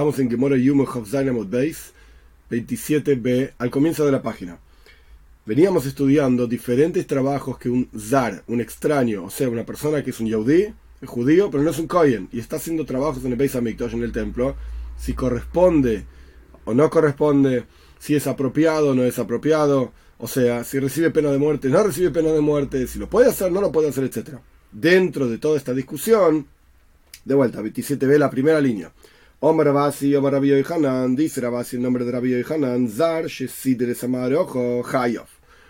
Estamos en Gemora Yumo Hofzainamot Base 27b, al comienzo de la página. Veníamos estudiando diferentes trabajos que un zar, un extraño, o sea, una persona que es un yaudí, es judío, pero no es un kohen, y está haciendo trabajos en el Beis Hamikdash, en el templo, si corresponde o no corresponde, si es apropiado o no es apropiado, o sea, si recibe pena de muerte, no recibe pena de muerte, si lo puede hacer, no lo puede hacer, etc. Dentro de toda esta discusión, de vuelta, 27b, la primera línea. Omar Rabasi, Omar Rabbi Hanan, dice Rabasi el nombre de Rabbi Hanan, Zar Shesidre Ojo Hayov.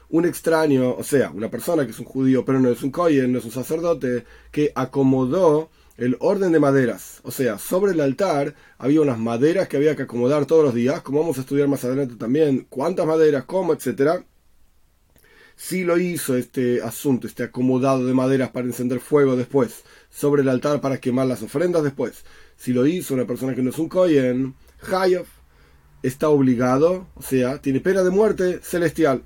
Un extraño, o sea, una persona que es un judío, pero no es un kohen, no es un sacerdote, que acomodó el orden de maderas. O sea, sobre el altar había unas maderas que había que acomodar todos los días, como vamos a estudiar más adelante también, cuántas maderas, cómo, etcétera si lo hizo este asunto, este acomodado de maderas para encender fuego después, sobre el altar para quemar las ofrendas después, si lo hizo una persona que no es un Kohen, Hayov, está obligado, o sea, tiene pena de muerte celestial.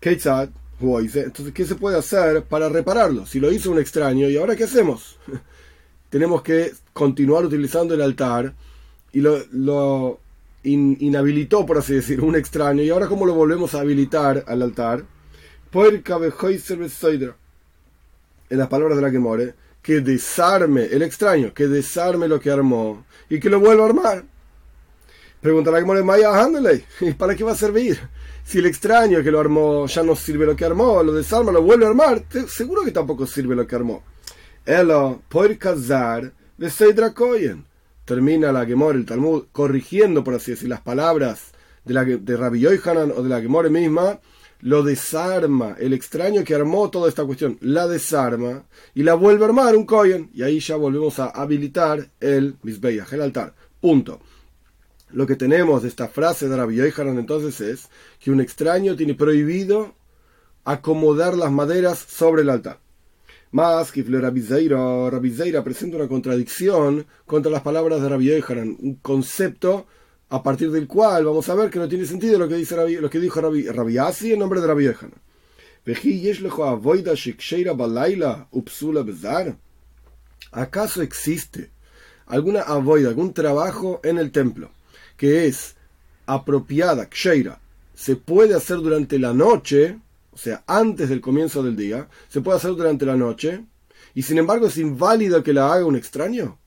Keitzad, entonces, ¿qué se puede hacer para repararlo? Si lo hizo un extraño, ¿y ahora qué hacemos? Tenemos que continuar utilizando el altar y lo, inhabilitó, por así decir, un extraño, y ahora cómo lo volvemos a habilitar al altar? En las palabras de la que more, que desarme el extraño, que desarme lo que armó y que lo vuelva a armar. Pregunta la que more, Maya, ¿y para qué va a servir? Si el extraño que lo armó ya no sirve lo que armó, lo desarma, lo vuelve a armar, seguro que tampoco sirve lo que armó. Elo, por casar, de Seidrakoyen. Termina la Gemore, el Talmud, corrigiendo, por así decir, las palabras de, la, de Rabbi Yohanan o de la Gemore misma, lo desarma, el extraño que armó toda esta cuestión, la desarma y la vuelve a armar un Kohen. Y ahí ya volvemos a habilitar el Misbeach, el altar. Punto. Lo que tenemos de esta frase de Rabbi Yohanan entonces es que un extraño tiene prohibido acomodar las maderas sobre el altar. Más que Rabbi Zeira, presenta una contradicción contra las palabras de Rabbi Yohanan, un concepto a partir del cual vamos a ver que no tiene sentido lo que, dice lo que dijo Rabbi, Rabbi Asi en nombre de Rabbi Yohanan. ¿Acaso existe alguna avoida, algún trabajo en el templo que es apropiada, ksheira, se puede hacer durante la noche, o sea, antes del comienzo del día, se puede hacer durante la noche, y sin embargo es inválido que la haga un extraño?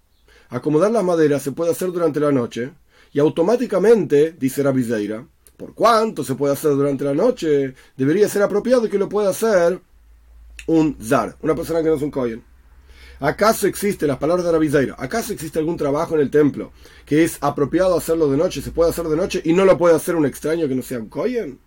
Acomodar las maderas se puede hacer durante la noche, y automáticamente, dice Rabbi Zeira, por cuánto se puede hacer durante la noche, debería ser apropiado que lo pueda hacer un zar, una persona que no es un kohen. ¿Acaso existe, las palabras de Rabbi Zeira, acaso existe algún trabajo en el templo que es apropiado hacerlo de noche, se puede hacer de noche y no lo puede hacer un extraño que no sea un kohen?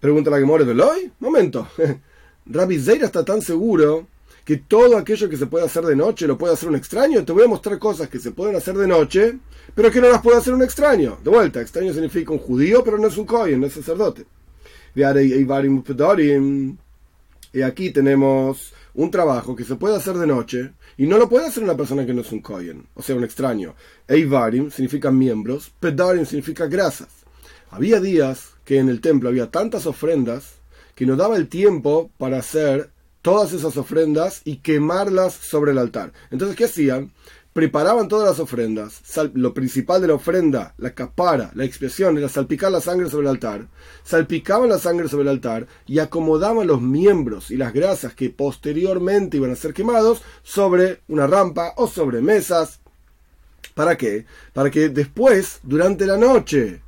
Pregunta la que muere de hoy. Momento. Rabbi Zeira está tan seguro que todo aquello que se puede hacer de noche lo puede hacer un extraño. Te voy a mostrar cosas que se pueden hacer de noche, pero que no las puede hacer un extraño. De vuelta, extraño significa un judío, pero no es un kohen, no es sacerdote. Y aquí tenemos un trabajo que se puede hacer de noche y no lo puede hacer una persona que no es un kohen, o sea, un extraño. Eivarim significa miembros, pedarim significa grasas. Había días que en el templo había tantas ofrendas que no daba el tiempo para hacer todas esas ofrendas y quemarlas sobre el altar. Entonces, ¿qué hacían? Preparaban todas las ofrendas. Lo principal de la ofrenda, la capara, la expiación, era salpicar la sangre sobre el altar. Salpicaban la sangre sobre el altar y acomodaban los miembros y las grasas que posteriormente iban a ser quemados sobre una rampa o sobre mesas. ¿Para qué? Para que después, durante la noche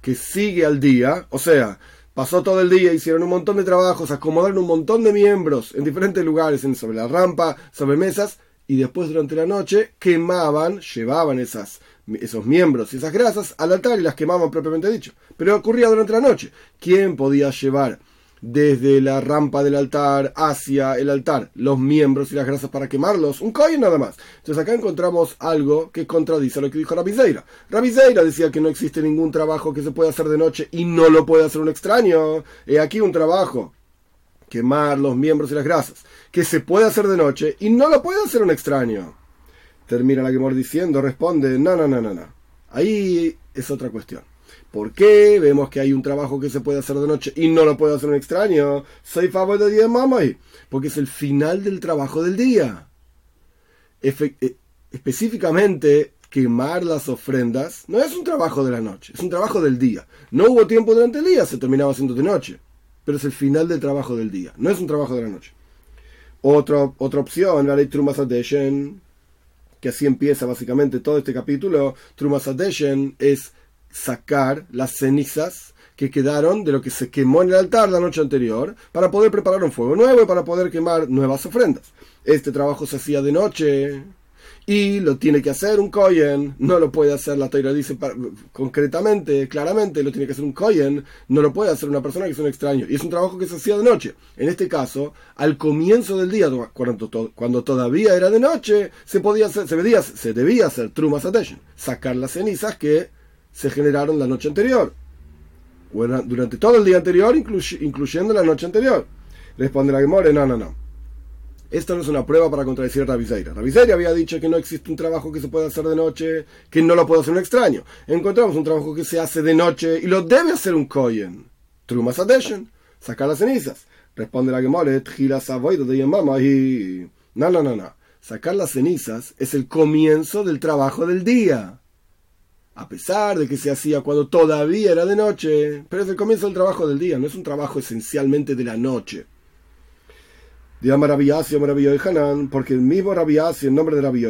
que sigue al día, o sea, Pasó todo el día, hicieron un montón de trabajos, acomodaron un montón de miembros en diferentes lugares, sobre la rampa, sobre mesas, y después durante la noche quemaban, llevaban esas, esos miembros y esas grasas al altar y las quemaban propiamente dicho. Pero ocurría durante la noche. ¿Quién podía llevar desde la rampa del altar hacia el altar los miembros y las grasas para quemarlos, un coin nada más. Entonces acá encontramos algo que contradice lo que dijo Rabizeira. Rabizeira decía que no existe ningún trabajo que se pueda hacer de noche y no lo puede hacer un extraño. He aquí un trabajo, quemar los miembros y las grasas, que se puede hacer de noche y no lo puede hacer un extraño. Termina la Gemor diciendo, responde, no, no, no, no, no. Ahí es otra cuestión. ¿Por qué? Vemos que hay un trabajo que se puede hacer de noche y no lo puede hacer un extraño. Soy favor de día mamá. Porque es el final del trabajo del día. Eh, específicamente, quemar las ofrendas, no es un trabajo de la noche, es un trabajo del día. No hubo tiempo durante el día, se terminaba haciendo de noche, pero es el final del trabajo del día, no es un trabajo de la noche. Otra, otra opción, la ley Trumas que así empieza básicamente todo este capítulo, Trumas es sacar las cenizas que quedaron de lo que se quemó en el altar la noche anterior para poder preparar un fuego nuevo y para poder quemar nuevas ofrendas. Este trabajo se hacía de noche y lo tiene que hacer un Kohen, no lo puede hacer, la Torah dice concretamente, claramente, lo tiene que hacer un Kohen, no lo puede hacer una persona que es un extraño. Y es un trabajo que se hacía de noche. En este caso, al comienzo del día, cuando, todavía era de noche, se podía hacer, se, debía, se debía hacer Trumas sacar las cenizas que se generaron la noche anterior. durante todo el día anterior, incluyendo la noche anterior. Responde la Gemore, no, no, no. Esto no es una prueba para contradecir a Raviseira. Raviseira había dicho que no existe un trabajo que se pueda hacer de noche, que no lo puede hacer un extraño. Encontramos un trabajo que se hace de noche y lo debe hacer un Koyen. Trumas Adeshen, sacar las cenizas. Responde la Gemore, de y... No, no, no, no. Sacar las cenizas es el comienzo del trabajo del día. A pesar de que se hacía cuando todavía era de noche, pero es el comienzo del trabajo del día, no es un trabajo esencialmente de la noche. Digamos Rabbi Hanan, porque el mismo Rabbi en nombre de Rabbi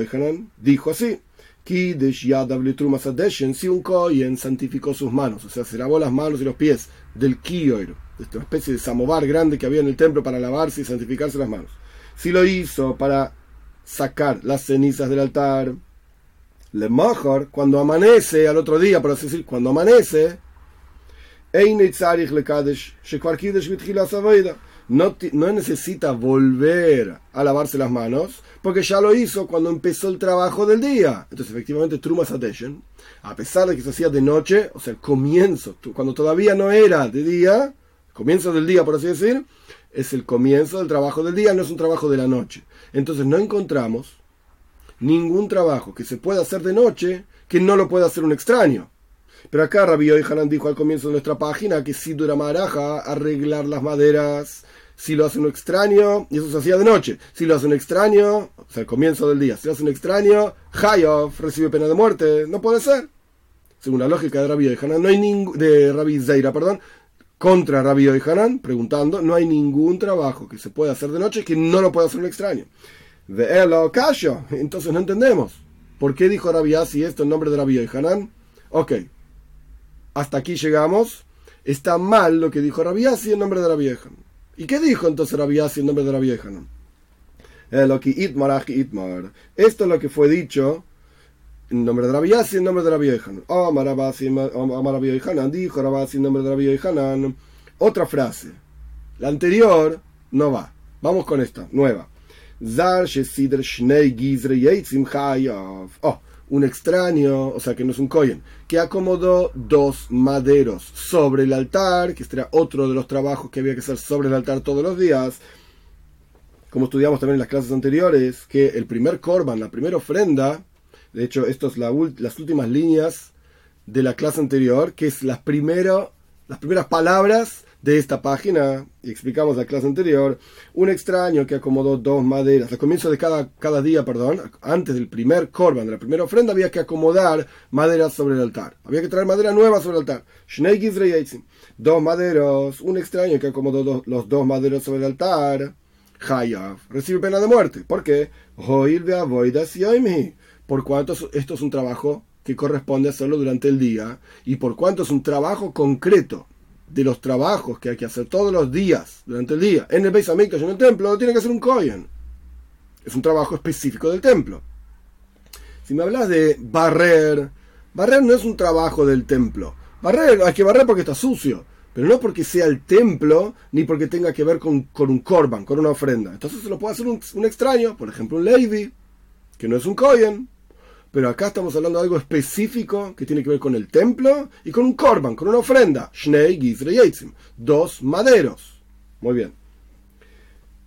dijo así: si un Kohen santificó sus manos, o sea, se lavó las manos y los pies del Kiyoir, esta especie de samovar grande que había en el templo para lavarse y santificarse las manos. Si lo hizo para sacar las cenizas del altar, le mejor, cuando amanece al otro día, por así decir, cuando amanece, no, no necesita volver a lavarse las manos, porque ya lo hizo cuando empezó el trabajo del día. Entonces, efectivamente, Trumas Attention, a pesar de que se hacía de noche, o sea, el comienzo, cuando todavía no era de día, comienzo del día, por así decir, es el comienzo del trabajo del día, no es un trabajo de la noche. Entonces, no encontramos ningún trabajo que se pueda hacer de noche que no lo pueda hacer un extraño. Pero acá Rabbi Hanan dijo al comienzo de nuestra página que si dura maraja arreglar las maderas, si lo hace un extraño, y eso se hacía de noche, si lo hace un extraño, o sea, al comienzo del día, si lo hace un extraño, Hayov recibe pena de muerte, no puede ser. Según la lógica de Rabbi Hanan, no hay ningún, de Rabbi Zeira, perdón, contra Rabbi Hanan, preguntando, no hay ningún trabajo que se pueda hacer de noche que no lo pueda hacer un extraño. Entonces no entendemos. ¿Por qué dijo Rabbi esto en nombre de Rabbi Hanan? Ok, hasta aquí llegamos. Está mal lo que dijo Rabbi en nombre de la vieja. ¿Y qué dijo entonces Rabbi en nombre de la vieja? Esto es lo que fue dicho en nombre de Rabbi y en nombre de la vieja. Dijo Rabbi en nombre de la vieja. Otra frase. La anterior no va. Vamos con esta, nueva. Oh, un extraño, o sea que no es un Kohen, que acomodó dos maderos sobre el altar, que este era otro de los trabajos que había que hacer sobre el altar todos los días, como estudiamos también en las clases anteriores, que el primer korban, la primera ofrenda, de hecho, esto es las últimas líneas de la clase anterior, que es las, primero, las primeras palabras de esta página, y explicamos la clase anterior, un extraño que acomodó dos maderas. Al comienzo de cada, cada día, perdón, antes del primer korban, de la primera ofrenda, había que acomodar maderas sobre el altar. Había que traer madera nueva sobre el altar. Dos maderos, un extraño que acomodó los dos maderos sobre el altar. Hayav recibe pena de muerte. ¿Por qué? Por cuanto esto es un trabajo que corresponde hacerlo durante el día y por cuanto es un trabajo concreto de los trabajos que hay que hacer todos los días, durante el día, en el Beis Hamikdash, en el templo, lo tiene que hacer un Kohen. Es un trabajo específico del templo. Si me hablas de barrer, barrer no es un trabajo del templo. Barrer, hay que barrer porque está sucio, pero no porque sea el templo, ni porque tenga que ver con, un korban, con una ofrenda. Entonces se lo puede hacer un, un extraño, por ejemplo un Levi, que no es un Kohen, pero acá estamos hablando de algo específico que tiene que ver con el templo y con un korban, con una ofrenda. Shnei Dos maderos. Muy bien.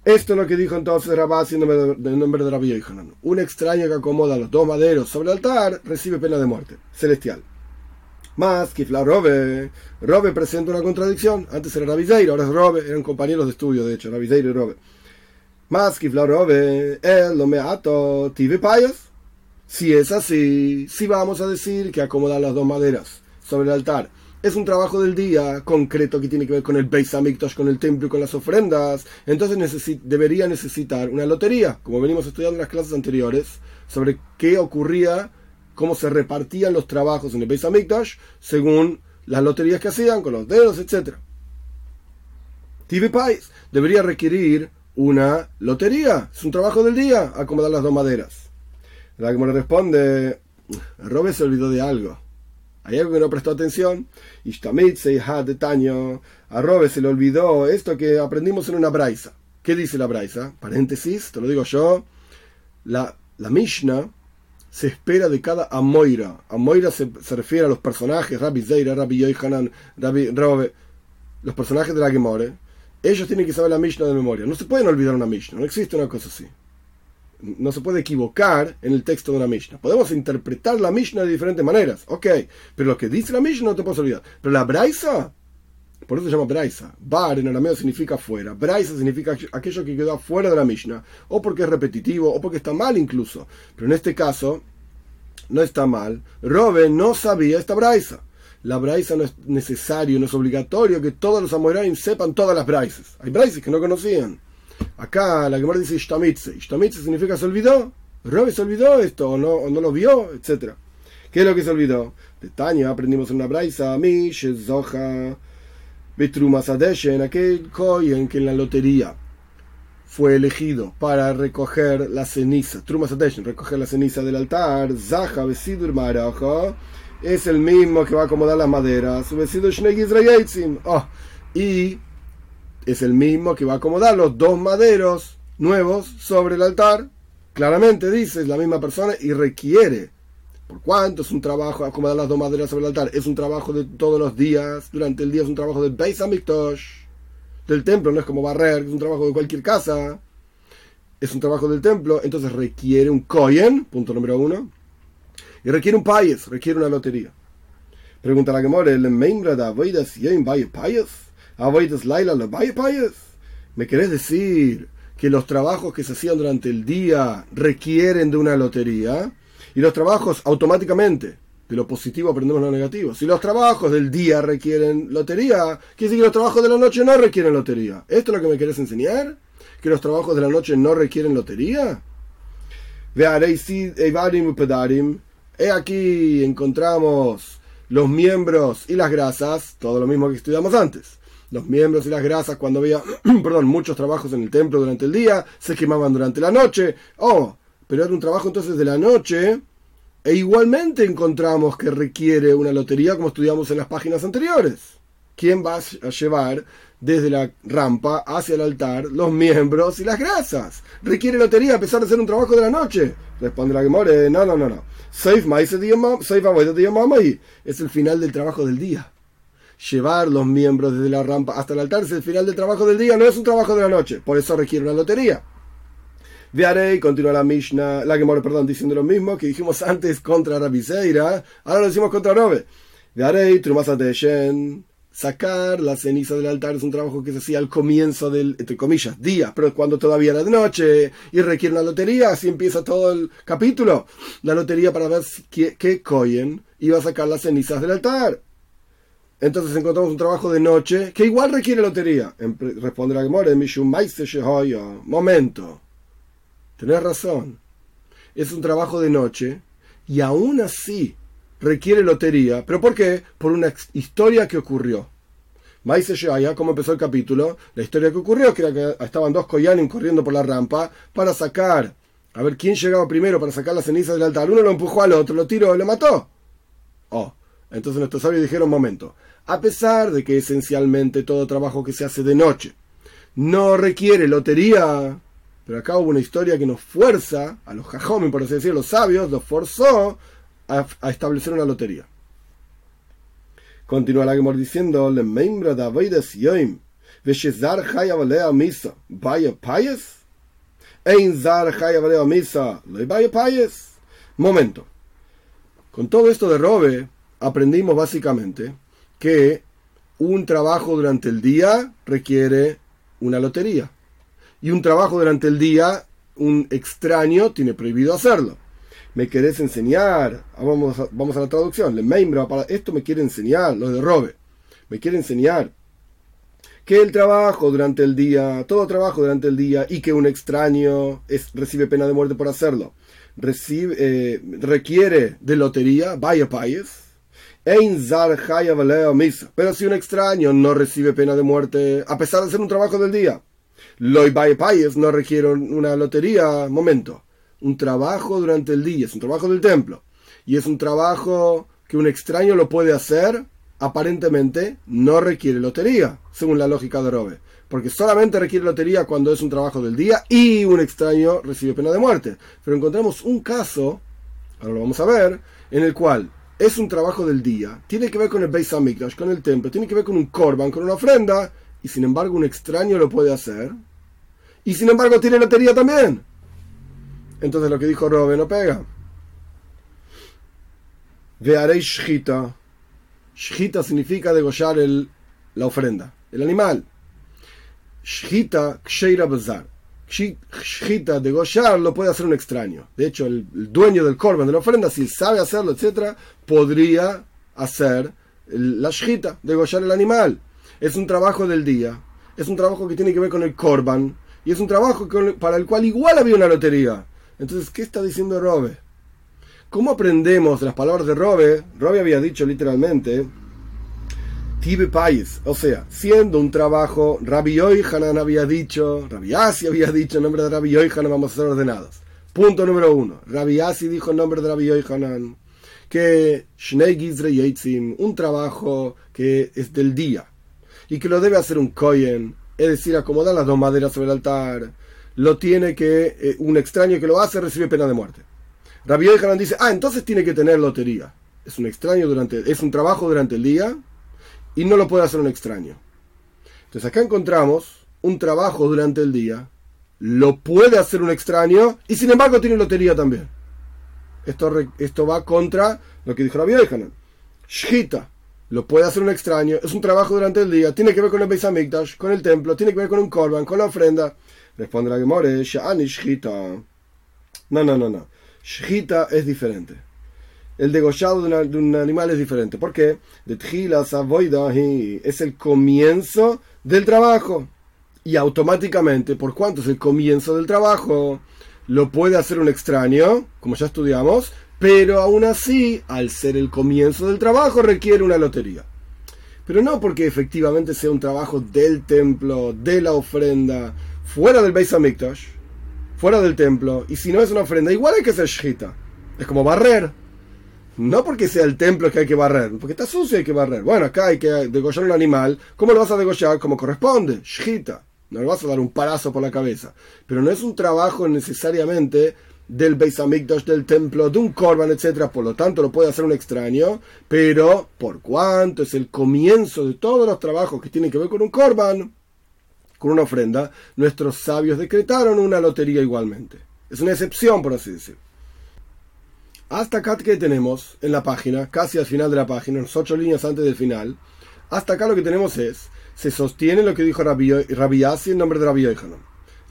Esto es lo que dijo entonces Rabasi en nombre de Rabbi Yohanan. Un extraño que acomoda los dos maderos sobre el altar recibe pena de muerte. Celestial. Más que Robe. Robe presenta una contradicción. Antes era Rabbi ahora es Robe. Eran compañeros de estudio, de hecho, Rabbi y Robe. Más que Robe. El lo me ato tive payos Si es así, si vamos a decir que acomodar las dos maderas sobre el altar es un trabajo del día concreto que tiene que ver con el Beis Hamikdash, con el templo y con las ofrendas, entonces debería necesitar una lotería, como venimos estudiando en las clases anteriores, sobre qué ocurría, cómo se repartían los trabajos en el Beis Hamikdash según las loterías que hacían, con los dedos, etc. TV Pais debería requerir una lotería, es un trabajo del día acomodar las dos maderas. La que responde, Robe se olvidó de algo. Hay algo que no prestó atención. A Robe se le olvidó esto que aprendimos en una braisa. ¿Qué dice la braisa? Paréntesis, te lo digo yo. La, la Mishnah se espera de cada Amoira. Amoira se, se refiere a los personajes, Rabbi Zeira, Rabbi Yohanan, Rabbi Robe, los personajes de la Gemore. Ellos tienen que saber la Mishnah de memoria. No se pueden olvidar una Mishnah, no existe una cosa así no se puede equivocar en el texto de una Mishnah. Podemos interpretar la Mishnah de diferentes maneras, ok, pero lo que dice la Mishnah no te puedes olvidar. Pero la Braisa, por eso se llama Braisa. Bar en arameo significa fuera. Braisa significa aquello que quedó fuera de la Mishnah, o porque es repetitivo, o porque está mal incluso. Pero en este caso, no está mal. Robe no sabía esta Braisa. La Braisa no es necesario, no es obligatorio que todos los amoraim sepan todas las Braisas. Hay Braisas que no conocían. Acá la Gemara dice Ishtamitze. Ishtamitze significa se olvidó. Robe se olvidó esto, o no, no lo vio, etc. ¿Qué es lo que se olvidó? De Tania aprendimos en una braisa, mi Shezoja, en aquel en que en la lotería fue elegido para recoger la ceniza, Trumas recoger la ceniza del altar, Zaha Besidur Maraja, es el mismo que va a acomodar las maderas, Besidur oh, y es el mismo que va a acomodar los dos maderos nuevos sobre el altar. Claramente dice, es la misma persona y requiere. Por cuanto es un trabajo, acomodar las dos maderas sobre el altar, es un trabajo de todos los días, durante el día es un trabajo del Beis Hamikdash, del templo, no es como barrer, es un trabajo de cualquier casa, es un trabajo del templo, entonces requiere un Koyen, punto número uno, y requiere un payes, requiere una lotería. Pregunta la que more, ¿el membra da voidas y payes? Laila ¿Me querés decir que los trabajos que se hacían durante el día requieren de una lotería? Y los trabajos automáticamente, de lo positivo aprendemos lo negativo. Si los trabajos del día requieren lotería, quiere decir que los trabajos de la noche no requieren lotería. ¿Esto es lo que me querés enseñar? ¿Que los trabajos de la noche no requieren lotería? He aquí encontramos los miembros y las grasas, todo lo mismo que estudiamos antes los miembros y las grasas cuando había, perdón, muchos trabajos en el templo durante el día, se quemaban durante la noche. Oh, pero era un trabajo entonces de la noche. E igualmente encontramos que requiere una lotería como estudiamos en las páginas anteriores. ¿Quién va a llevar desde la rampa hacia el altar los miembros y las grasas? Requiere lotería a pesar de ser un trabajo de la noche. Responde la que more, no, no, no, no. Es el final del trabajo del día llevar los miembros desde la rampa hasta el altar es el final del trabajo del día, no es un trabajo de la noche, por eso requiere una lotería. Vearé, continúa la Mishnah, la Gemora, perdón, diciendo lo mismo que dijimos antes contra Rabiseira, ahora lo decimos contra Robe. Vearé, Shen, sacar la ceniza del altar es un trabajo que se hacía al comienzo del, entre comillas, día, pero cuando todavía era de noche y requiere una lotería, así empieza todo el capítulo. La lotería para ver qué, qué Cohen iba a sacar las cenizas del altar. Entonces encontramos un trabajo de noche que igual requiere lotería. Responde la Gemora, momento. Tenés razón. Es un trabajo de noche y aún así requiere lotería. ¿Pero por qué? Por una historia que ocurrió. Maise Shaya, como empezó el capítulo, la historia que ocurrió, que, era que estaban dos Koyanim corriendo por la rampa para sacar, a ver quién llegaba primero para sacar la ceniza del altar. Uno lo empujó al otro, lo tiró lo mató. Oh, entonces nuestros sabios dijeron, momento, a pesar de que esencialmente todo trabajo que se hace de noche no requiere lotería, pero acá hubo una historia que nos fuerza, a los jajomen, por así decirlo, los sabios, los forzó a, establecer una lotería. Continúa la Gemor diciendo, le membra da yoim, veshezar chaya valea misa, vaya payes, ein zar chaya valea misa, le vaya payes. Momento. Con todo esto de robe, aprendimos básicamente que un trabajo durante el día requiere una lotería. Y un trabajo durante el día, un extraño tiene prohibido hacerlo. ¿Me querés enseñar? Ah, vamos a, la traducción. Le membra para esto me quiere enseñar, lo de Robe. Me quiere enseñar que el trabajo durante el día, todo trabajo durante el día y que un extraño es, recibe pena de muerte por hacerlo, recibe, eh, requiere de lotería, vaya país pero si un extraño no recibe pena de muerte, a pesar de ser un trabajo del día, Loy Payes no requiere una lotería. Momento. Un trabajo durante el día, es un trabajo del templo. Y es un trabajo que un extraño lo puede hacer, aparentemente no requiere lotería, según la lógica de Robe. Porque solamente requiere lotería cuando es un trabajo del día y un extraño recibe pena de muerte. Pero encontramos un caso, ahora lo vamos a ver, en el cual es un trabajo del día, tiene que ver con el Beis Hamikdash, con el templo, tiene que ver con un korban, con una ofrenda, y sin embargo un extraño lo puede hacer, y sin embargo tiene lotería también. Entonces lo que dijo Robe no pega. Vearei shchita. Shchita significa degollar el, la ofrenda, el animal. Shchita ksheira bazar. Shita de Goyar lo puede hacer un extraño. De hecho, el, dueño del corban de la ofrenda, si sabe hacerlo, etc., podría hacer la shita de Goyar el animal. Es un trabajo del día. Es un trabajo que tiene que ver con el corban. Y es un trabajo para el cual igual había una lotería. Entonces, ¿qué está diciendo Robe? ¿Cómo aprendemos las palabras de Robe? Robe había dicho literalmente Tibe Pais, o sea, siendo un trabajo, Rabbi Yohanan había dicho, Rabbi Asi había dicho en nombre de Rabbi Yohanan vamos a ser ordenados. Punto número uno. Rabbi Asi dijo en nombre de Rabbi Yohanan que Shnei un trabajo que es del día y que lo debe hacer un Kohen, es decir, acomodar las dos maderas sobre el altar, lo tiene que, eh, un extraño que lo hace recibe pena de muerte. Rabbi Yohanan dice, ah, entonces tiene que tener lotería. Es un extraño durante, es un trabajo durante el día y no lo puede hacer un extraño. Entonces acá encontramos un trabajo durante el día, lo puede hacer un extraño y sin embargo tiene lotería también. Esto, esto va contra lo que dijo la Yohanan. Shita, lo puede hacer un extraño, es un trabajo durante el día, tiene que ver con el Beis con el templo, tiene que ver con un korban, con la ofrenda. Responde la Gemore, Sha'ani Shita. No, no, no, no. Shita es diferente el degollado de, un animal es diferente. ¿Por qué? De es el comienzo del trabajo. Y automáticamente, por cuánto es el comienzo del trabajo, lo puede hacer un extraño, como ya estudiamos, pero aún así, al ser el comienzo del trabajo, requiere una lotería. Pero no porque efectivamente sea un trabajo del templo, de la ofrenda, fuera del Beis Hamikdash, fuera del templo, y si no es una ofrenda, igual hay que hacer shita. Es como barrer. No porque sea el templo que hay que barrer, porque está sucio hay que barrer. Bueno, acá hay que degollar un animal. ¿Cómo lo vas a degollar? Como corresponde. Shita. No le vas a dar un palazo por la cabeza. Pero no es un trabajo necesariamente del Beis Hamikdash, del templo, de un korban, etc. Por lo tanto, lo puede hacer un extraño. Pero, por cuanto es el comienzo de todos los trabajos que tienen que ver con un korban, con una ofrenda, nuestros sabios decretaron una lotería igualmente. Es una excepción, por así decirlo. Hasta acá que tenemos en la página, casi al final de la página, unas ocho líneas antes del final, hasta acá lo que tenemos es, se sostiene lo que dijo Rabbi, en nombre de Rabbi Yohanan.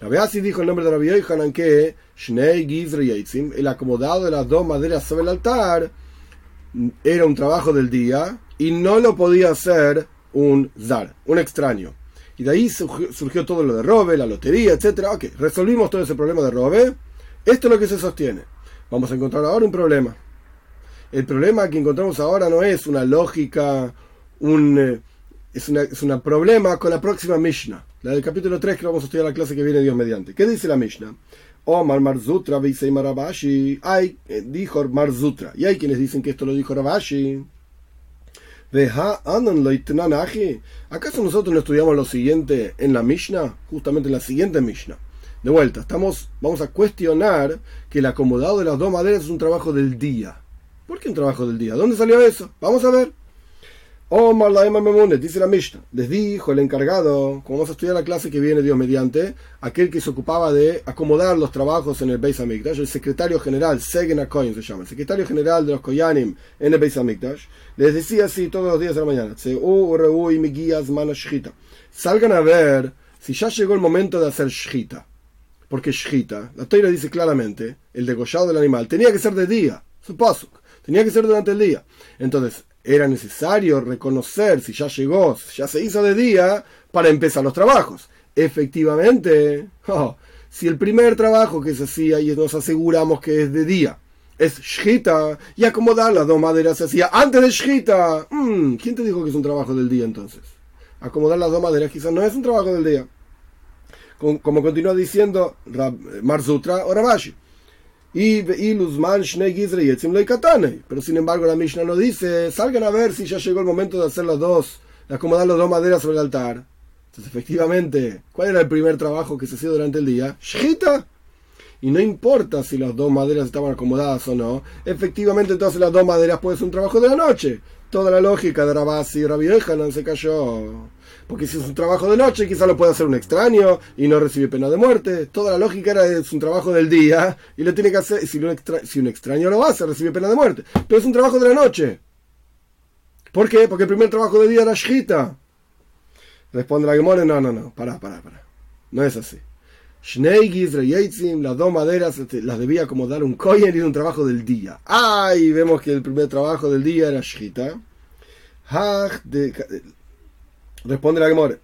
Rabbi dijo en nombre de Rabbi Yohanan que Shnei Gizre el acomodado de las dos maderas sobre el altar, era un trabajo del día y no lo podía hacer un zar, un extraño. Y de ahí surgió todo lo de robe, la lotería, etc. Ok, resolvimos todo ese problema de robe. Esto es lo que se sostiene vamos a encontrar ahora un problema. El problema que encontramos ahora no es una lógica, un, eh, es un es una problema con la próxima Mishnah, la del capítulo 3 que vamos a estudiar la clase que viene Dios mediante. ¿Qué dice la Mishnah? Omar Marzutra Marabashi. Hay, eh, dijo Marzutra. Y hay quienes dicen que esto lo dijo Rabashi. ¿Acaso nosotros no estudiamos lo siguiente en la Mishnah? Justamente en la siguiente Mishnah. De vuelta, estamos, vamos a cuestionar que el acomodado de las dos maderas es un trabajo del día. ¿Por qué un trabajo del día? ¿Dónde salió eso? Vamos a ver. Omar la Memunet, dice la Mishnah, les dijo el encargado, como vamos a estudiar la clase que viene Dios mediante, aquel que se ocupaba de acomodar los trabajos en el Beis Hamikdash, el secretario general, Segen Akoin se llama, el secretario general de los Koyanim en el Beis Hamikdash, les decía así todos los días de la mañana, salgan a ver si ya llegó el momento de hacer shita Porque Shita, la toira dice claramente, el degollado del animal tenía que ser de día, su pasuk, tenía que ser durante el día. Entonces, era necesario reconocer si ya llegó, si ya se hizo de día, para empezar los trabajos. Efectivamente, oh, si el primer trabajo que se hacía y nos aseguramos que es de día, es shita y acomodar las dos maderas se hacía antes de shita. Mm, ¿Quién te dijo que es un trabajo del día entonces? Acomodar las dos maderas quizás no es un trabajo del día. Como, continúa diciendo Marzutra o Rabashi. Y pero sin embargo la Mishnah no dice, salgan a ver si ya llegó el momento de hacer las dos, de acomodar las dos maderas sobre el altar. Entonces, efectivamente, ¿cuál era el primer trabajo que se hacía durante el día? Shita. Y no importa si las dos maderas estaban acomodadas o no, efectivamente entonces las dos maderas pueden ser un trabajo de la noche. Toda la lógica de Rabasi y Rabbi no se cayó. Porque si es un trabajo de noche, quizá lo puede hacer un extraño y no recibe pena de muerte. Toda la lógica era es un trabajo del día y lo tiene que hacer. Si, un, si un extraño lo hace, recibe pena de muerte. Pero es un trabajo de la noche. ¿Por qué? Porque el primer trabajo del día era Shita. Responde la Gemora, no, no, no, pará, pará, pará. No es así. las dos maderas este, las debía acomodar un kohen y era un trabajo del día. Ay, vemos que el primer trabajo del día era Shita. Responde la Gemora.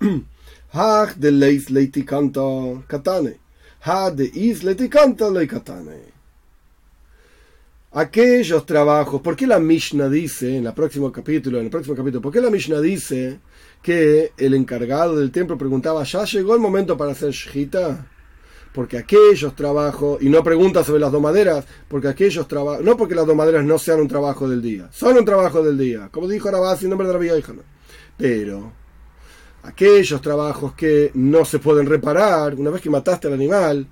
Hach de leis leiti canta katane. Ha de is leiti canta lei katane. Aquellos trabajos, ¿por qué la Mishnah dice en el próximo capítulo, en el próximo capítulo, por qué la Mishnah dice que el encargado del templo preguntaba, ¿ya llegó el momento para hacer shita? Porque aquellos trabajos, y no pregunta sobre las dos maderas, porque aquellos trabajos, no porque las dos maderas no sean un trabajo del día, son un trabajo del día, como dijo Arabasi en nombre de la Villa Pero aquellos trabajos que no se pueden reparar, una vez que mataste al animal,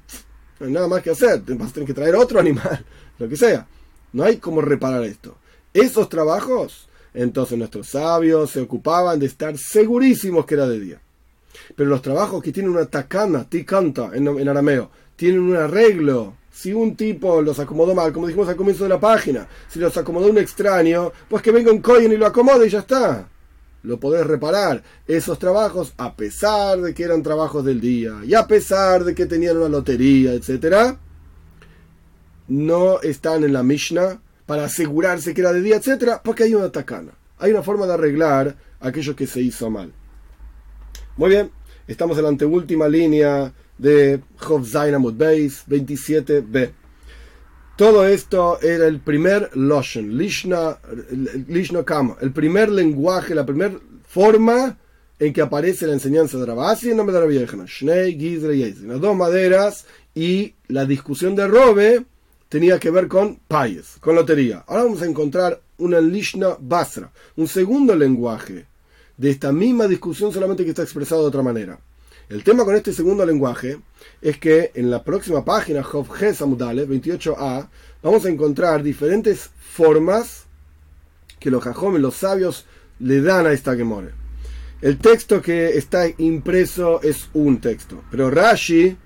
no hay nada más que hacer, vas a tener que traer otro animal, lo que sea. No hay cómo reparar esto. Esos trabajos, entonces nuestros sabios se ocupaban de estar segurísimos que era de día. Pero los trabajos que tienen una tacana, tikanta en, en arameo, tienen un arreglo. Si un tipo los acomodó mal, como dijimos al comienzo de la página, si los acomodó un extraño, pues que venga un coin y lo acomode y ya está. Lo podés reparar. Esos trabajos, a pesar de que eran trabajos del día y a pesar de que tenían una lotería, etcétera, no están en la Mishnah para asegurarse que era de día, etcétera, porque hay una tacana. Hay una forma de arreglar aquello que se hizo mal. Muy bien, estamos en la anteúltima línea de Beis 27b. Todo esto era el primer Loshen, Lishna, Kama, el primer lenguaje, la primera forma en que aparece la enseñanza de Rabasi en nombre de Rabbi Shnei, Gizre y Las dos maderas y la discusión de Robe tenía que ver con payes, con lotería. Ahora vamos a encontrar una Lishna Basra, un segundo lenguaje de esta misma discusión, solamente que está expresado de otra manera. El tema con este segundo lenguaje es que en la próxima página, Job 28a, vamos a encontrar diferentes formas que los jajomes, los sabios, le dan a esta Gemore. El texto que está impreso es un texto, pero Rashi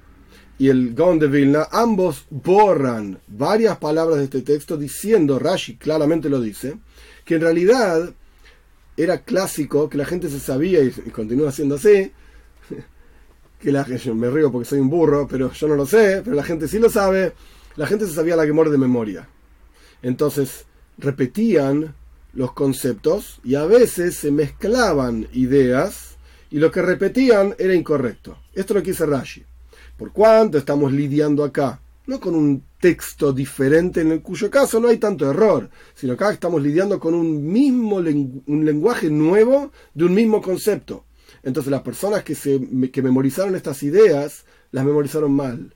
y el Gaon de Vilna, ambos borran varias palabras de este texto diciendo, Rashi claramente lo dice, que en realidad era clásico, que la gente se sabía y, continúa siendo así, que la yo me río porque soy un burro, pero yo no lo sé, pero la gente sí lo sabe, la gente se sabía la Gemor de memoria. Entonces, repetían los conceptos y a veces se mezclaban ideas y lo que repetían era incorrecto. Esto lo que dice Rashi. Por cuanto estamos lidiando acá, no con un texto diferente en el cuyo caso no hay tanto error, sino acá estamos lidiando con un mismo un lenguaje nuevo de un mismo concepto. Entonces las personas que, se, que memorizaron estas ideas las memorizaron mal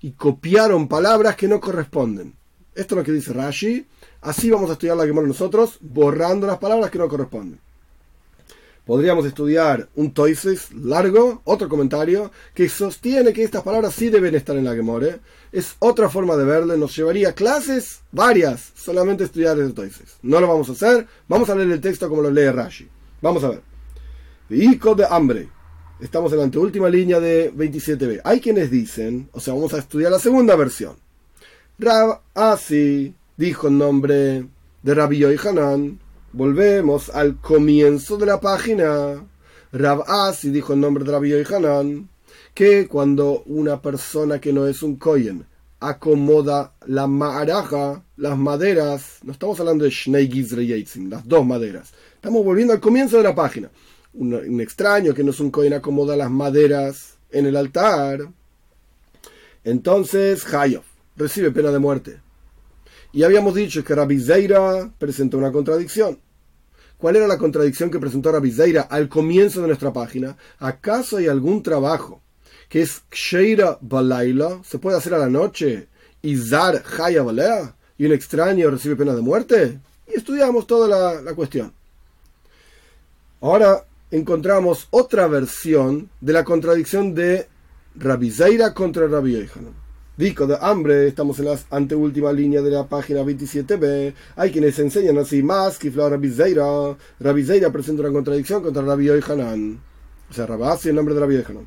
y copiaron palabras que no corresponden. Esto es lo que dice Rashi. Así vamos a estudiar la Gemara nosotros, borrando las palabras que no corresponden podríamos estudiar un toises largo, otro comentario, que sostiene que estas palabras sí deben estar en la Gemore. Es otra forma de verle, nos llevaría clases varias, solamente estudiar el toises. No lo vamos a hacer, vamos a leer el texto como lo lee Rashi. Vamos a ver. Hijo de hambre. Estamos en la anteúltima línea de 27b. Hay quienes dicen, o sea, vamos a estudiar la segunda versión. Rab Asi dijo en nombre de Rabbi Yohanan Volvemos al comienzo de la página. Rab Asi dijo en nombre de Rabbi Hanan que cuando una persona que no es un Kohen acomoda la maraja, las maderas, no estamos hablando de Shnei Gizre las dos maderas, estamos volviendo al comienzo de la página. Un, extraño que no es un Kohen acomoda las maderas en el altar, entonces Hayov recibe pena de muerte. Y habíamos dicho que Rabbi Zeira presentó una contradicción. ¿Cuál era la contradicción que presentó Rabbi Zeira al comienzo de nuestra página? ¿Acaso hay algún trabajo que es Ksheira Balaila, se puede hacer a la noche, y Zar Haya Balea, y un extraño recibe pena de muerte? Y estudiamos toda la, la cuestión. Ahora encontramos otra versión de la contradicción de Rabbi Zeira contra Rabbi Yohanan. Dico de hambre, estamos en la anteúltima línea de la página 27b. Hay quienes enseñan así más que Rabbi Zeira. Rabbi Zeira presenta una contradicción contra Rabbi Yohanan. O sea, Rabbi en nombre de Rabbi Yohanan.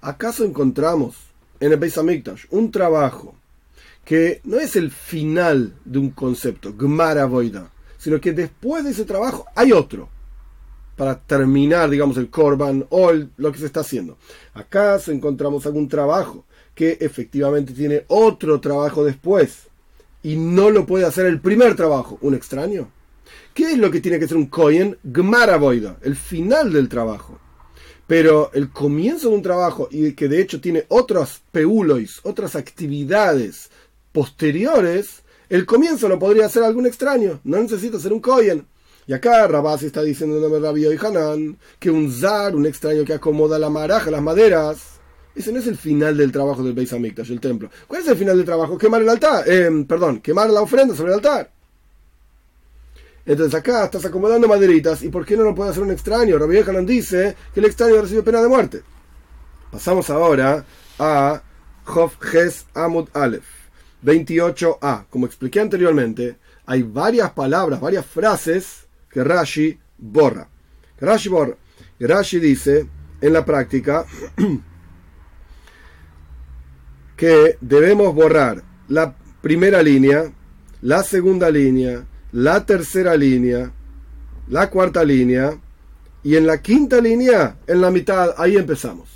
¿Acaso encontramos en el Beis un trabajo que no es el final de un concepto, Gmara Voida, sino que después de ese trabajo hay otro? para terminar, digamos, el Korban o lo que se está haciendo. ¿Acaso encontramos algún trabajo que efectivamente tiene otro trabajo después y no lo puede hacer el primer trabajo? ¿Un extraño? ¿Qué es lo que tiene que ser un Kohen? Gmaraboida, el final del trabajo. Pero el comienzo de un trabajo y que de hecho tiene otros peulois, otras actividades posteriores, el comienzo lo podría hacer algún extraño. No necesita ser un Kohen. Y acá Rabasi está diciendo en nombre de Rabbi Hanan que un zar, un extraño que acomoda la maraja, las maderas, ese no es el final del trabajo del Beis Hamikdash, el templo. ¿Cuál es el final del trabajo? Quemar el altar, eh, perdón, quemar la ofrenda sobre el altar. Entonces acá estás acomodando maderitas. ¿Y por qué no lo puede hacer un extraño? Rabbi Hanan dice que el extraño recibe pena de muerte. Pasamos ahora a Hof Ges Amud Aleph 28a. Como expliqué anteriormente, hay varias palabras, varias frases que Rashi borra. Rashi borra. Rashi dice en la práctica que debemos borrar la primera línea, la segunda línea, la tercera línea, la cuarta línea y en la quinta línea, en la mitad, ahí empezamos.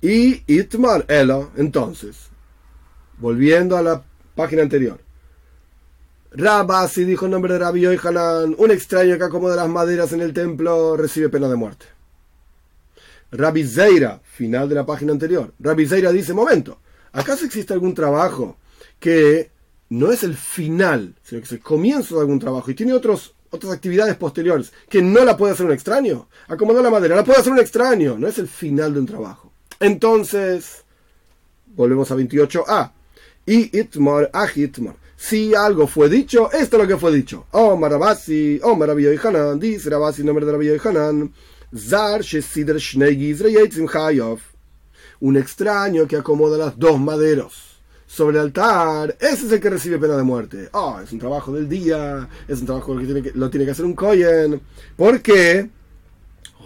Y Itmar Ela, entonces, volviendo a la página anterior. Rabasi dijo el nombre de Rabbi Hanan, un extraño que acomoda las maderas en el templo recibe pena de muerte. Rabbi Zeira, final de la página anterior. Rabbi Zeira dice, momento, ¿acaso existe algún trabajo que no es el final, sino que es el comienzo de algún trabajo y tiene otros, otras actividades posteriores que no la puede hacer un extraño. Acomodar la madera, la puede hacer un extraño, no es el final de un trabajo. Entonces, volvemos a 28a. Y itmar ahitmar. Si algo fue dicho, esto es lo que fue dicho. Oh Marabasi, oh Maravillo y Hanan, dice Rabasi, nombre de Rabbi y Hanan. Zar Shesider Un extraño que acomoda las dos maderos sobre el altar, ese es el que recibe pena de muerte. Oh, es un trabajo del día, es un trabajo que, tiene que lo tiene que hacer un Koyen. ¿Por qué?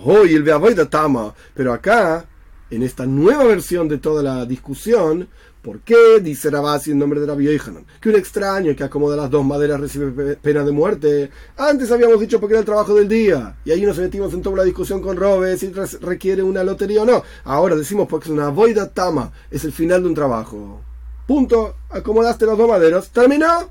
Hoy el de Tama. Pero acá, en esta nueva versión de toda la discusión, ¿por qué dice Rabasi en nombre de Rabbi Yohanan que un extraño que acomoda las dos maderas recibe pena de muerte? Antes habíamos dicho porque era el trabajo del día. Y ahí nos metimos en toda la discusión con Robes si requiere una lotería o no. Ahora decimos porque es una Voida Tama, es el final de un trabajo. Punto. Acomodaste los dos maderos. Terminó.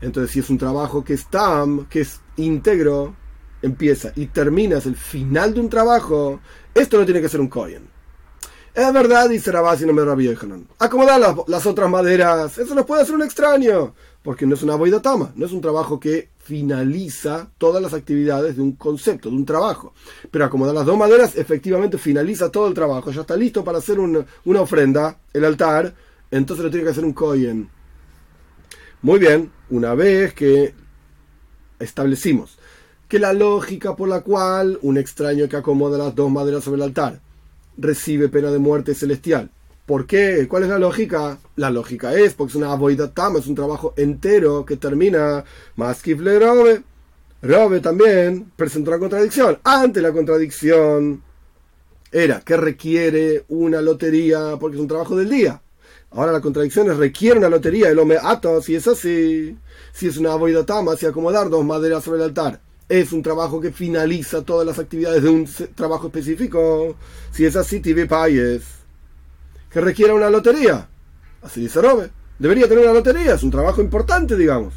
Entonces, si es un trabajo que es tam, que es íntegro, empieza y terminas el final de un trabajo, esto no tiene que ser un kohen. Es verdad, dice Rabasi, no me rabia Acomodar las, otras maderas, eso no puede hacer un extraño, porque no es una tama, no es un trabajo que finaliza todas las actividades de un concepto, de un trabajo. Pero acomodar las dos maderas efectivamente finaliza todo el trabajo, ya está listo para hacer una ofrenda, el altar, entonces lo tiene que hacer un Kohen. Muy bien, una vez que establecimos que la lógica por la cual un extraño que acomoda las dos maderas sobre el altar recibe pena de muerte celestial. ¿Por qué? ¿Cuál es la lógica? La lógica es porque es una avoidatama, es un trabajo entero que termina más que Robe. Robe también presentó una contradicción. Ante la contradicción era que requiere una lotería porque es un trabajo del día. Ahora la contradicción es requiere una lotería, el hombre ato, si es así, si es una tama, si acomodar dos maderas sobre el altar es un trabajo que finaliza todas las actividades de un trabajo específico. Si es así, TV Payes, que requiere una lotería. Así dice Robe. Debería tener una lotería, es un trabajo importante, digamos.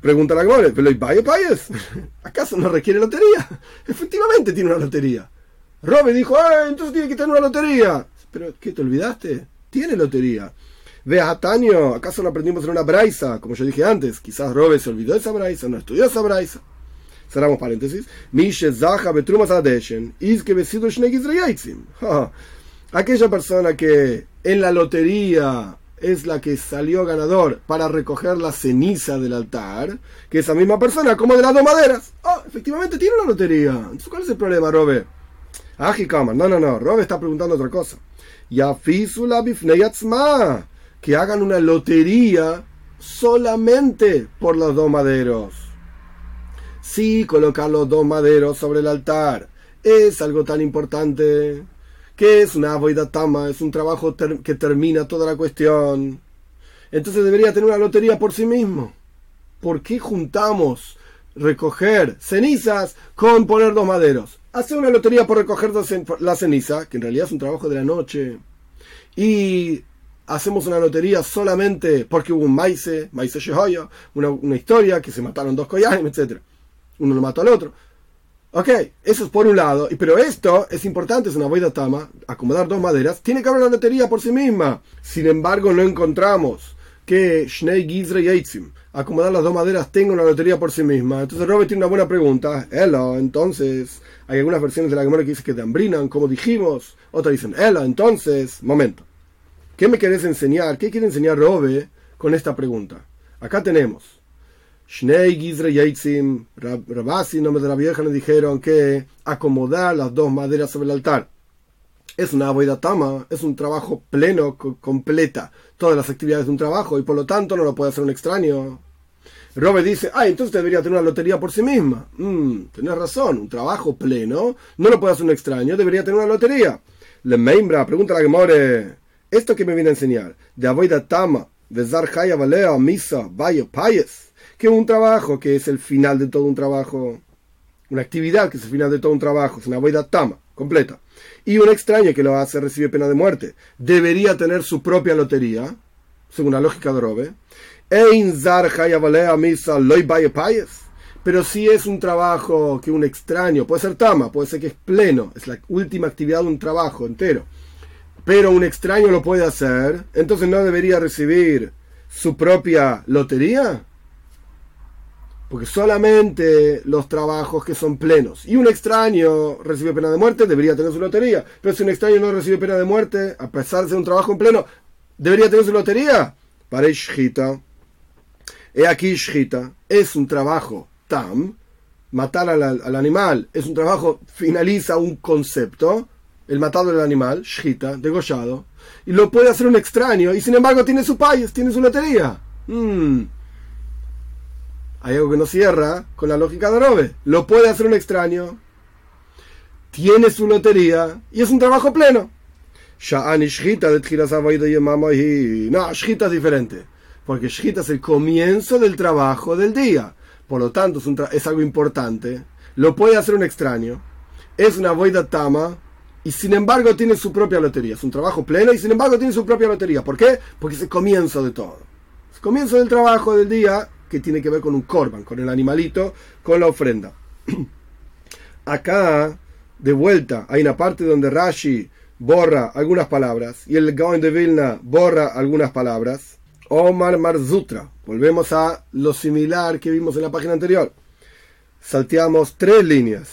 pregunta la Gemore, ¿pero hay Payes? ¿Acaso no requiere lotería? Efectivamente tiene una lotería. Robe dijo, ¡eh! Entonces tiene que tener una lotería. ¿Pero qué te olvidaste? Tiene lotería. Ve a Taño, ¿acaso lo aprendimos en una braisa? Como yo dije antes, quizás Robe se olvidó de esa braisa, no estudió esa braisa. Cerramos paréntesis. Aquella persona que en la lotería es la que salió ganador para recoger la ceniza del altar, que esa misma persona, como de las dos maderas, oh, efectivamente tiene una lotería. Entonces, ¿cuál es el problema, Robe? Ah, no, no, no, Robe está preguntando otra cosa. Ya fisula bifneyatzma que hagan una lotería solamente por los dos maderos. Sí, colocar los dos maderos sobre el altar es algo tan importante que es una tama, es un trabajo que termina toda la cuestión. Entonces debería tener una lotería por sí mismo. ¿Por qué juntamos recoger cenizas con poner dos maderos? Hacer una lotería por recoger la ceniza, que en realidad es un trabajo de la noche, y hacemos una lotería solamente porque hubo un maíz, maíz Shehoya, una, una historia que se mataron dos collares, etc. Uno lo mató al otro. Ok, eso es por un lado, pero esto es importante, es una boida tama, acomodar dos maderas, tiene que haber una lotería por sí misma. Sin embargo, no encontramos que Shnei Gizre y acomodar las dos maderas, tenga una lotería por sí misma. Entonces Robert tiene una buena pregunta. Hello, entonces, hay algunas versiones de la Gemara que dicen que te hambrinan, como dijimos, otras dicen, hello, entonces, momento. ¿Qué me querés enseñar? ¿Qué quiere enseñar Robe con esta pregunta? Acá tenemos. Shnei Gizre Yaitzim, Rabasi, nombre de la vieja, nos dijeron que acomodar las dos maderas sobre el altar es una tama, es un trabajo pleno, completa todas las actividades de un trabajo y por lo tanto no lo puede hacer un extraño. Robe dice, ah, entonces debería tener una lotería por sí misma. Mm, tenés razón, un trabajo pleno no lo puede hacer un extraño, debería tener una lotería. Le Membra, pregunta a la Gemore. Esto que me viene a enseñar, de Avoida Tama, de Zarjaya Valea, Misa, Valle, Payes, que un trabajo que es el final de todo un trabajo, una actividad que es el final de todo un trabajo, es una Avoida Tama, completa, y un extraño que lo hace recibe pena de muerte, debería tener su propia lotería, según la lógica de Robe, Ein Zarjaya Valea, Misa, Loy, Valle, Payes. Pero si es un trabajo que un extraño, puede ser tama, puede ser que es pleno, es la última actividad de un trabajo entero pero un extraño lo puede hacer, entonces no debería recibir su propia lotería. Porque solamente los trabajos que son plenos y un extraño recibe pena de muerte debería tener su lotería. Pero si un extraño no recibe pena de muerte, a pesar de ser un trabajo en pleno, debería tener su lotería. Para Shita. He aquí Shita. Es un trabajo tam. Matar al animal es un trabajo, finaliza un concepto el matado del animal, shita, degollado, y lo puede hacer un extraño, y sin embargo tiene su país, tiene su lotería. Hmm. Hay algo que no cierra con la lógica de Robe. Lo puede hacer un extraño, tiene su lotería, y es un trabajo pleno. No, Shita es diferente, porque Shita es el comienzo del trabajo del día. Por lo tanto, es, es algo importante. Lo puede hacer un extraño. Es una voida tama y sin embargo tiene su propia lotería. Es un trabajo pleno y sin embargo tiene su propia lotería. ¿Por qué? Porque es el comienzo de todo. Es el comienzo del trabajo del día que tiene que ver con un korban, con el animalito, con la ofrenda. Acá, de vuelta, hay una parte donde Rashi borra algunas palabras y el Gaon de Vilna borra algunas palabras. Omar Marzutra. Volvemos a lo similar que vimos en la página anterior. Salteamos tres líneas.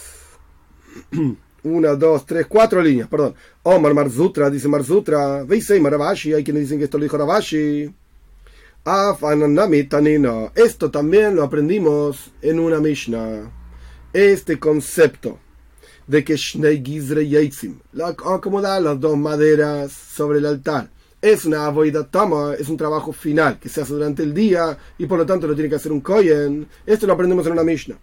una, dos, tres, cuatro líneas, perdón. Omar Marzutra, dice Marzutra. Veisei Maravashi, hay quienes dicen que esto lo dijo Ravashi. Esto también lo aprendimos en una Mishnah. Este concepto de que Shnei Gizre Yaitzim, acomodar las dos maderas sobre el altar, es una tama, es un trabajo final que se hace durante el día y por lo tanto lo tiene que hacer un kohen. Esto lo aprendemos en una Mishnah.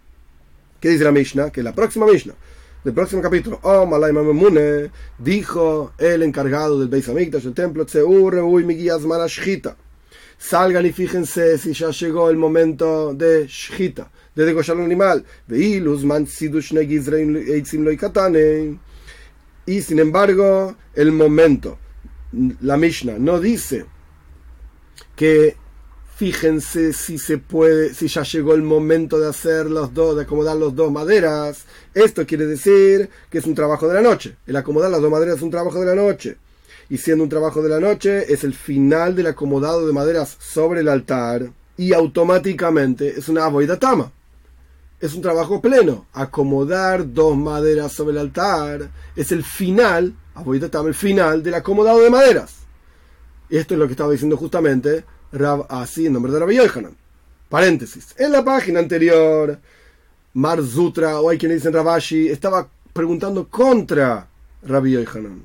¿Qué dice la Mishnah? Que la próxima Mishnah del próximo capítulo, oh, Memune, dijo el encargado del Beis Hamikdash, del templo, Salgan y fíjense si ya llegó el momento de Shchita, de degollar un animal. Y sin embargo, el momento, la Mishnah no dice que fíjense si se puede, si ya llegó el momento de hacer los dos, de acomodar los dos maderas. Esto quiere decir que es un trabajo de la noche. El acomodar las dos maderas es un trabajo de la noche. Y siendo un trabajo de la noche, es el final del acomodado de maderas sobre el altar. Y automáticamente es una tama. Es un trabajo pleno. Acomodar dos maderas sobre el altar es el final, el final del acomodado de maderas. Esto es lo que estaba diciendo justamente Rab así en nombre de Rabbi Yohanan. Paréntesis. En la página anterior, Mar Zutra, o hay quienes dicen Rabashi, estaba preguntando contra Rabbi Yohanan.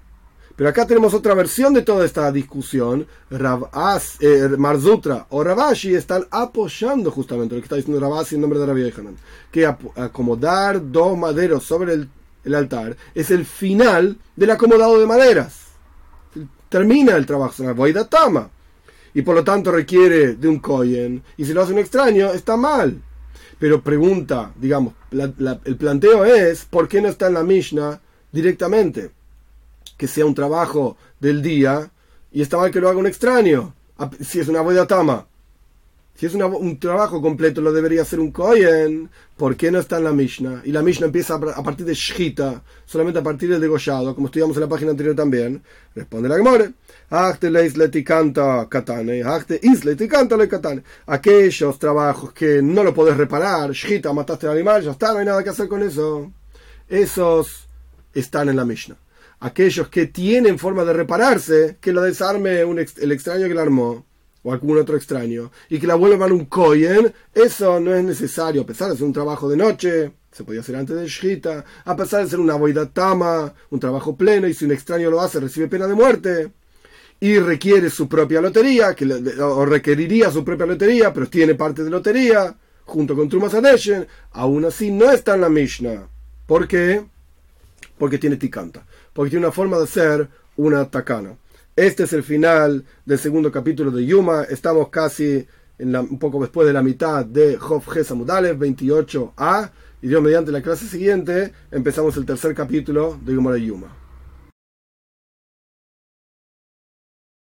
Pero acá tenemos otra versión de toda esta discusión. Rab As, eh, Marzutra o Rabashi están apoyando justamente lo que está diciendo Rabashi en nombre de Rabbi Yohanan. Que acomodar dos maderos sobre el, el, altar es el final del acomodado de maderas. Termina el trabajo, boida tama y por lo tanto requiere de un Kohen, y si lo hace un extraño, está mal. Pero pregunta, digamos, el planteo es, ¿por qué no está en la Mishnah directamente? Que sea un trabajo del día y está mal que lo haga un extraño, si es una boda tama. Si es un trabajo completo, lo debería hacer un Kohen. ¿Por qué no está en la Mishnah? Y la Mishnah empieza a partir de Shita, solamente a partir del degollado, como estudiamos en la página anterior también. Responde la Gemore. Aquellos trabajos que no lo podés reparar, Shita, mataste al animal, ya está, no hay nada que hacer con eso. Esos están en la Mishnah. Aquellos que tienen forma de repararse, que lo desarme el extraño que lo armó o algún otro extraño, y que la vuelvan un kohen, eso no es necesario, a pesar de ser un trabajo de noche, se podía hacer antes de Shita, a pesar de ser una tama, un trabajo pleno, y si un extraño lo hace, recibe pena de muerte, y requiere su propia lotería, o requeriría su propia lotería, pero tiene parte de lotería, junto con Trumas Adeshen, aún así no está en la Mishnah. ¿Por qué? Porque tiene tikanta, porque tiene una forma de ser una takana. Este es el final del segundo capítulo de Yuma. Estamos casi en un poco después de la mitad de Jof Gesamudalev 28a. Y Dios mediante la clase siguiente empezamos el tercer capítulo de Yuma de Yuma.